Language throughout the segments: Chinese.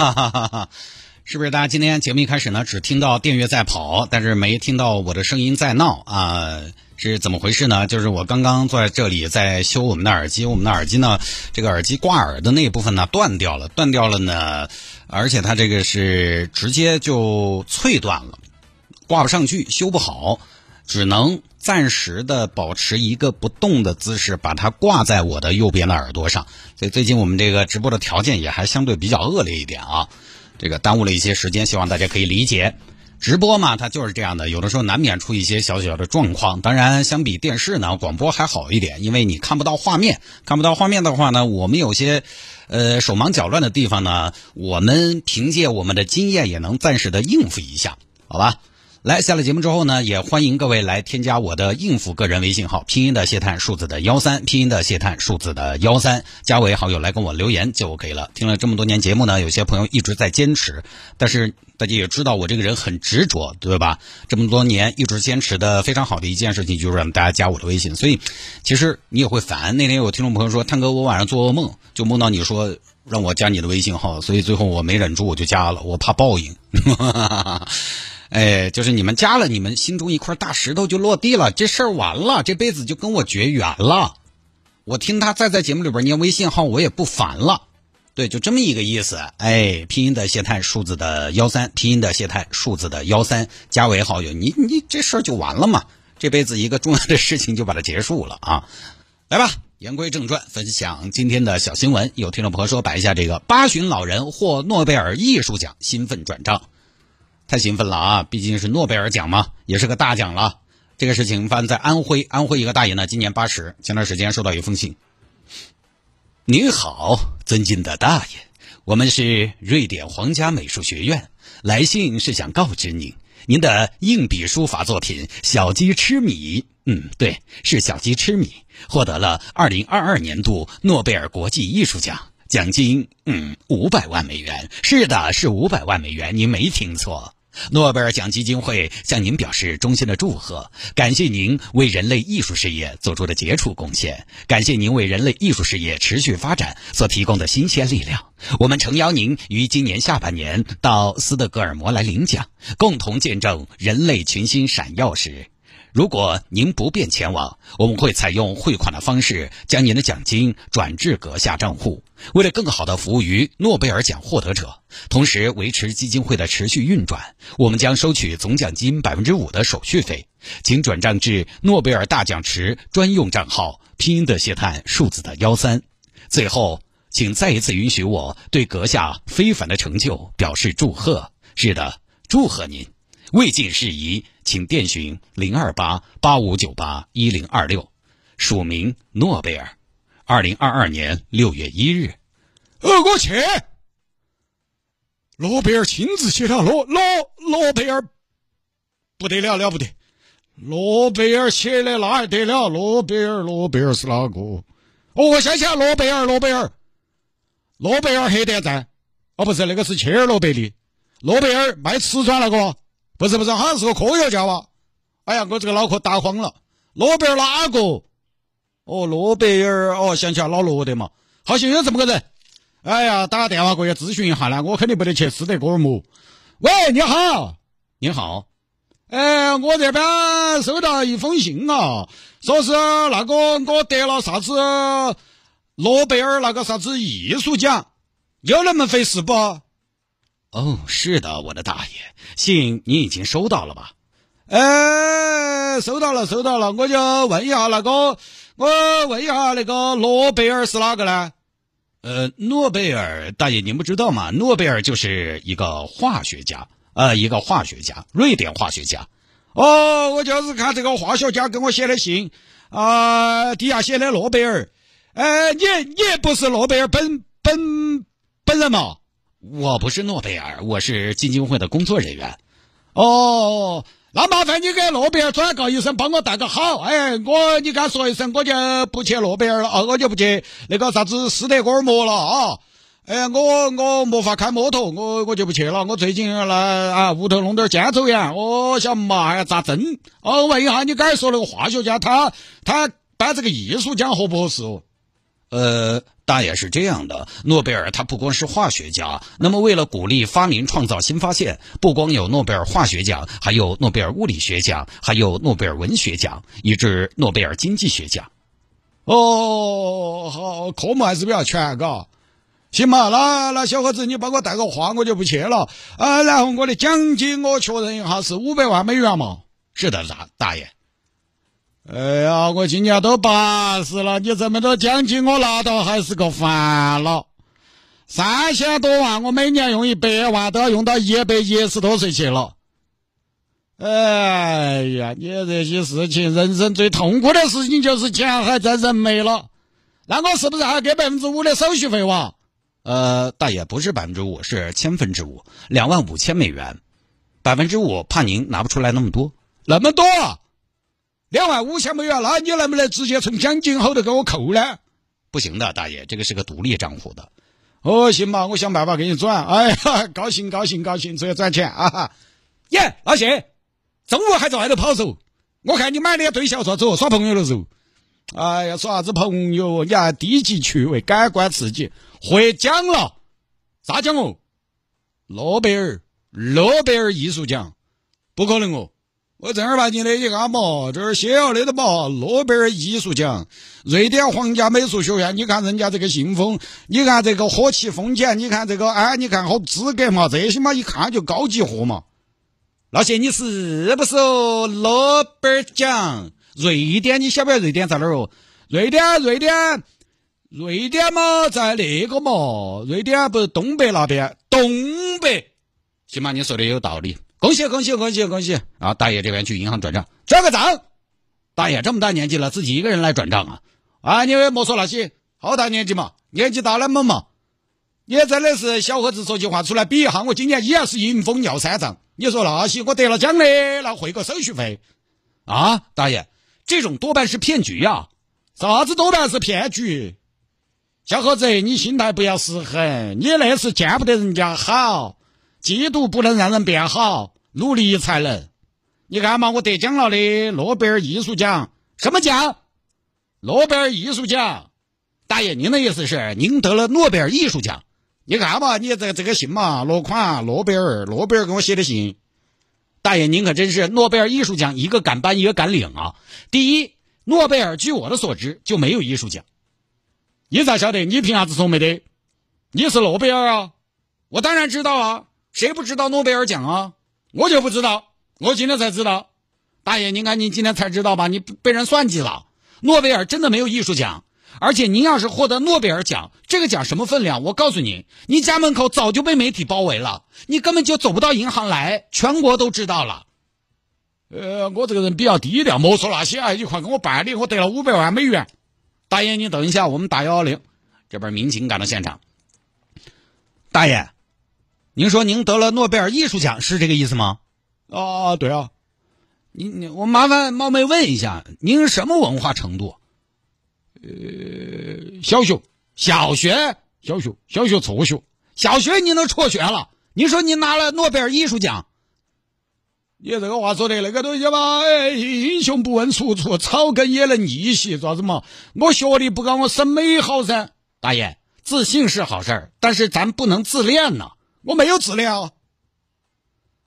哈哈哈哈！是不是大家今天节目一开始呢，只听到电乐在跑，但是没听到我的声音在闹啊？是怎么回事呢？就是我刚刚坐在这里在修我们的耳机，我们的耳机呢，这个耳机挂耳的那一部分呢断掉了，断掉了呢，而且它这个是直接就脆断了，挂不上去，修不好，只能暂时的保持一个不动的姿势，把它挂在我的右边的耳朵上。所以最近我们这个直播的条件也还相对比较恶劣一点啊，这个耽误了一些时间，希望大家可以理解。直播嘛，它就是这样的，有的时候难免出一些小小的状况。当然，相比电视呢，广播还好一点，因为你看不到画面，看不到画面的话呢，我们有些呃手忙脚乱的地方呢，我们凭借我们的经验也能暂时的应付一下，好吧？来，下了节目之后呢，也欢迎各位来添加我的应付个人微信号，拼音的谢探，数字的幺三，拼音的谢探，数字的幺三，加为好友来跟我留言就可以了。听了这么多年节目呢，有些朋友一直在坚持，但是大家也知道我这个人很执着，对吧？这么多年一直坚持的非常好的一件事情就是让大家加我的微信，所以其实你也会烦。那天有听众朋友说，探哥，我晚上做噩梦，就梦到你说让我加你的微信号，所以最后我没忍住，我就加了，我怕报应。哎，就是你们加了，你们心中一块大石头就落地了，这事儿完了，这辈子就跟我绝缘了。我听他再在节目里边念微信号，我也不烦了。对，就这么一个意思。哎，拼音的谢探，数字的幺三，拼音的谢探，数字的幺三，加为好友，你你这事儿就完了嘛？这辈子一个重要的事情就把它结束了啊！来吧，言归正传，分享今天的小新闻。有听众朋友说摆一下这个八旬老人获诺贝尔艺术奖，兴奋转账。太兴奋了啊！毕竟是诺贝尔奖嘛，也是个大奖了。这个事情发生在安徽，安徽一个大爷呢，今年八十。前段时间收到一封信，您好，尊敬的大爷，我们是瑞典皇家美术学院，来信是想告知您，您的硬笔书法作品《小鸡吃米》，嗯，对，是小鸡吃米，获得了二零二二年度诺贝尔国际艺术奖。奖金，嗯，五百万美元。是的，是五百万美元，您没听错。诺贝尔奖基金会向您表示衷心的祝贺，感谢您为人类艺术事业做出的杰出贡献，感谢您为人类艺术事业持续发展所提供的新鲜力量。我们诚邀您于今年下半年到斯德哥尔摩来领奖，共同见证人类群星闪耀时。如果您不便前往，我们会采用汇款的方式将您的奖金转至阁下账户。为了更好地服务于诺贝尔奖获得者，同时维持基金会的持续运转，我们将收取总奖金百分之五的手续费。请转账至诺贝尔大奖池专用账号，拼音的谢探，数字的幺三。最后，请再一次允许我对阁下非凡的成就表示祝贺。是的，祝贺您。未尽事宜，请电询零二八八五九八一零二六，署名诺贝尔，二零二二年六月一日。呃，我去，诺贝尔亲自写了诺诺诺贝尔，不得了了不得，诺贝尔写的那还得了？诺贝尔诺贝尔是哪个？哦，我想起来，诺贝尔诺贝尔，诺贝尔核电站，哦，不是那个是切尔诺贝利，诺贝尔卖瓷砖那个。不是不是，好像是个科学家吧？哎呀，我这个脑壳打慌了。诺贝尔哪个？哦，诺贝尔哦，想起来老罗的嘛，好像有这么个人。哎呀，打个电话过去咨询一下呢，我肯定不得去斯德哥尔摩。喂，你好，你好。哎，我这边收到一封信啊，说是那个我得了啥子诺贝尔那个啥子艺术奖，有那么回事不？哦，是的，我的大爷，信你已经收到了吧？哎，收到了，收到了，我就问一下那个，我问一下那个诺贝尔是哪个呢？呃，诺贝尔大爷您不知道吗？诺贝尔就是一个化学家，呃，一个化学家，瑞典化学家。哦，我就是看这个化学家给我写的信啊，底下写的诺贝尔。哎，你你不是诺贝尔本本本人嘛？我不是诺贝尔，我是基金会的工作人员。哦，那麻烦你给诺贝尔转告一声，帮我带个好。哎，我你跟他说一声，我就不去诺贝尔了啊，我就不去那个啥子斯德哥尔摩了啊。哎，我我没法开摩托，我我就不去了。我最近来啊，屋头弄点肩周炎，我想嘛还要扎针。哦，问一下你刚才说那个化学家，他他颁这个艺术奖合不合适哦？呃，大爷是这样的，诺贝尔他不光是化学家，那么为了鼓励发明创造新发现，不光有诺贝尔化学奖，还有诺贝尔物理学奖，还有诺贝尔文学奖，以至诺贝尔经济学奖。哦，好，科目还是比较全，嘎。行嘛，那那小伙子，你帮我带个话，我就不去了。啊，然后我的奖金我确认一下是五百万美元嘛？是的，大大爷。哎呀，我今年都八十了，你这么多奖金我拿到还是个烦恼。三千多万，我每年用一百万，都要用到一百一十多岁去了。哎呀，你这些事情，人生最痛苦的事情就是钱还在人没了。那我是不是还要给百分之五的手续费哇？呃，大爷不是百分之五，是千分之五，两万五千美元。百分之五，怕您拿不出来那么多，那么多。两万五千美元，那你能不能直接从奖金后头给我扣呢？不行的，大爷，这个是个独立账户的。哦，行吧，我想办法给你转。哎呀，高兴高兴高兴，只要赚钱啊！耶，老谢，中午还在外头跑嗦？我看你买那个对象咋走耍朋友的时候，哎呀，耍啥子朋友？你还低级趣味，感官刺激，获奖了？啥奖哦？诺贝尔，诺贝尔艺术奖？不可能哦！我正儿八经的一看嘛，这儿写了的嘛，诺贝尔艺术奖，瑞典皇家美术学院。你看人家这个信封，你看这个火漆封钱，你看这个，哎，你看好资格嘛？这些嘛，一看就高级货嘛。老谢，你是不是诺贝尔奖？瑞典，你晓不晓得瑞典在哪儿哦？瑞典，瑞典，瑞典嘛，在那个嘛，瑞典不是东北那边，东北。行吧，你说的有道理。恭喜恭喜恭喜恭喜！啊，大爷这边去银行转账，转个账。大爷这么大年纪了，自己一个人来转账啊？啊，你莫说那些，好大年纪嘛，年纪大了么嘛？你真的是小伙子，说句话出来比一下，我今年依然是迎风尿三丈。你说那些，我得了奖的，那汇个手续费啊？大爷，这种多半是骗局呀！啥子多半是骗局？小伙子，你心态不要失衡，你那是见不得人家好。嫉妒不能让人变好，努力才能。你看嘛，我得奖了的诺贝尔艺术奖，什么奖？诺贝尔艺术奖。大爷，您的意思是您得了诺贝尔艺术奖？你看嘛，你这这个信嘛，落款诺贝尔，诺贝尔给我写的信。大爷，您可真是诺贝尔艺术奖一个敢颁一个敢领啊！第一，诺贝尔据我的所知就没有艺术奖。你咋晓得？你凭啥子说没得？你是诺贝尔啊？我当然知道啊。谁不知道诺贝尔奖啊？我就不知道，我今天才知道。大爷，您看您今天才知道吧？你被人算计了。诺贝尔真的没有艺术奖，而且您要是获得诺贝尔奖，这个奖什么分量？我告诉你，你家门口早就被媒体包围了，你根本就走不到银行来，全国都知道了。呃，我这个人比较低调，莫说那些啊，你快给我办理，我得了五百万美元。大爷，你等一下，我们打幺幺零，这边民警赶到现场。大爷。您说您得了诺贝尔艺术奖是这个意思吗？啊，对啊。你你我麻烦冒昧问一下，您什么文化程度？呃，小学，小学，小学，小学辍学，小学你能辍学了？您说你拿了诺贝尔艺术奖？你这个话说的那个东西嘛，哎，英雄不问出处，草根也能逆袭，咋子嘛？我学历不高，我审美好噻。大爷，自信是好事儿，但是咱不能自恋呢。我没有治疗。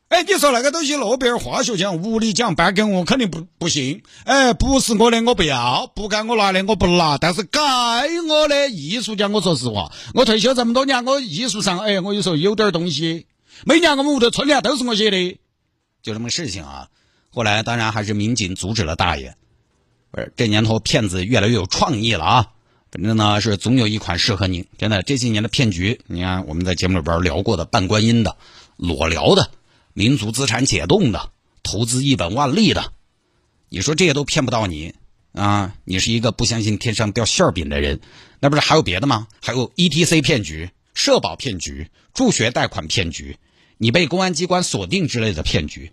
哎，你说那个东西，诺贝尔化学奖、物理奖颁给我，肯定不不信。哎，不是我的，我不要；不该我拿的，我不拿。但是该我的艺术奖，我说实话，我退休这么多年，我艺术上，哎，我有时候有点东西。每年我们屋头春联都是我写的，就这么个事情啊。后来当然还是民警阻止了大爷。不是，这年头骗子越来越有创意了啊。反正呢是总有一款适合您。真的这些年的骗局，你看我们在节目里边聊过的半观音的、裸聊的、民族资产解冻的、投资一本万利的，你说这些都骗不到你啊？你是一个不相信天上掉馅饼的人，那不是还有别的吗？还有 ETC 骗局、社保骗局、助学贷款骗局，你被公安机关锁定之类的骗局，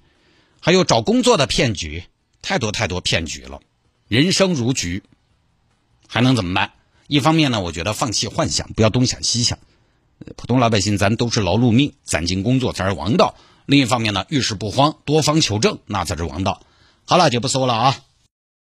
还有找工作的骗局，太多太多骗局了。人生如局，还能怎么办？一方面呢，我觉得放弃幻想，不要东想西想。普通老百姓，咱都是劳碌命，攒劲工作才是王道。另一方面呢，遇事不慌，多方求证，那才是王道。好了，就不说了啊。